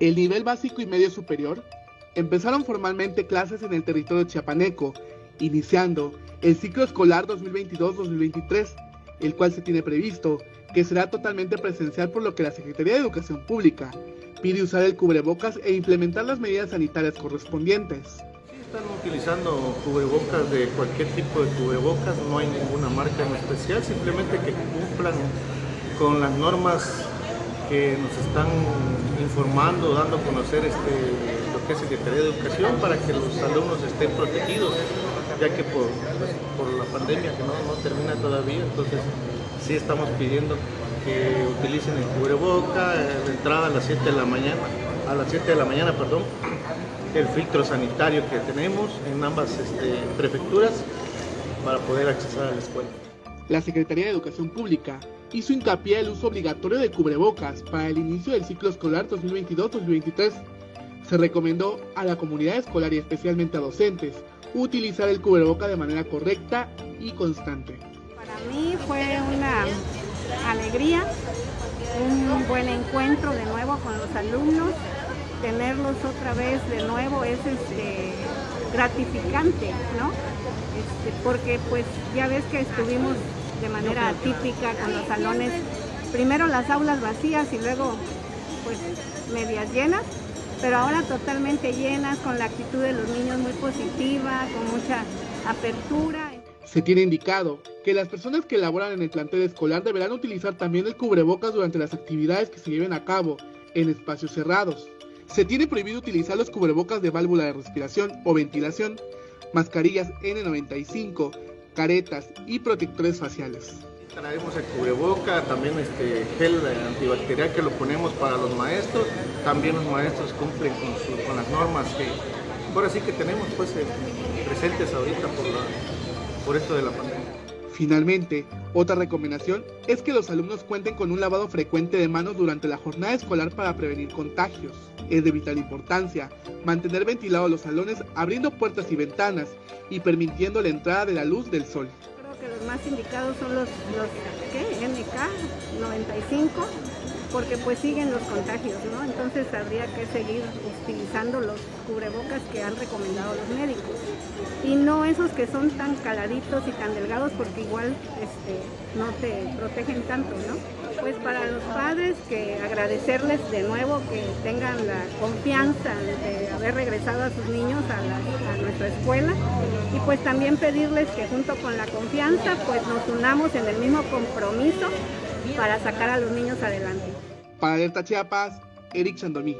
El nivel básico y medio superior empezaron formalmente clases en el territorio chiapaneco, iniciando el ciclo escolar 2022-2023, el cual se tiene previsto que será totalmente presencial por lo que la Secretaría de Educación Pública pide usar el cubrebocas e implementar las medidas sanitarias correspondientes. Están utilizando cubrebocas de cualquier tipo de cubrebocas, no hay ninguna marca en especial, simplemente que cumplan con las normas que nos están informando, dando a conocer este, lo que es Secretaría de Educación para que los alumnos estén protegidos, ya que por, pues, la pandemia que no, termina todavía, entonces sí estamos pidiendo que utilicen el cubreboca, la entrada a las 7 de la mañana, a las 7 de la mañana, perdón, el filtro sanitario que tenemos en ambas este, prefecturas para poder acceder a la escuela. La Secretaría de Educación Pública hizo hincapié el uso obligatorio de cubrebocas para el inicio del ciclo escolar 2022-2023. Se recomendó a la comunidad escolar y especialmente a docentes utilizar el cubreboca de manera correcta y constante. Para mí fue una alegría, un buen encuentro de nuevo con los alumnos, tenerlos otra vez de nuevo es este, gratificante, ¿no? Este, porque pues ya ves que estuvimos de manera atípica con los salones, primero las aulas vacías y luego pues medias llenas, pero ahora totalmente llenas con la actitud de los niños muy positiva, con mucha apertura. Se tiene indicado que las personas que laboran en el plantel escolar deberán utilizar también el cubrebocas durante las actividades que se lleven a cabo en espacios cerrados. Se tiene prohibido utilizar los cubrebocas de válvula de respiración o ventilación, mascarillas N95, caretas y protectores faciales. Traemos el cubreboca, también este gel antibacterial que lo ponemos para los maestros. También los maestros cumplen con, las normas que ahora sí que tenemos pues eh, presentes ahorita por, por esto de la pandemia. Finalmente, otra recomendación es que los alumnos cuenten con un lavado frecuente de manos durante la jornada escolar para prevenir contagios. Es de vital importancia mantener ventilados los salones abriendo puertas y ventanas y permitiendo la entrada de la luz del sol. Creo que los más indicados son los, ¿qué? MK 95 porque pues siguen los contagios, ¿no? Entonces habría que seguir utilizando los cubrebocas que han recomendado los médicos. Y no esos que son tan caladitos y tan delgados porque igual este, no te protegen tanto, ¿no? Pues para los padres que agradecerles de nuevo que tengan la confianza de haber regresado a sus niños a, nuestra escuela y pues también pedirles que junto con la confianza pues nos unamos en el mismo compromiso para sacar a los niños adelante. Para Alerta Chiapas, Eric Chandomí.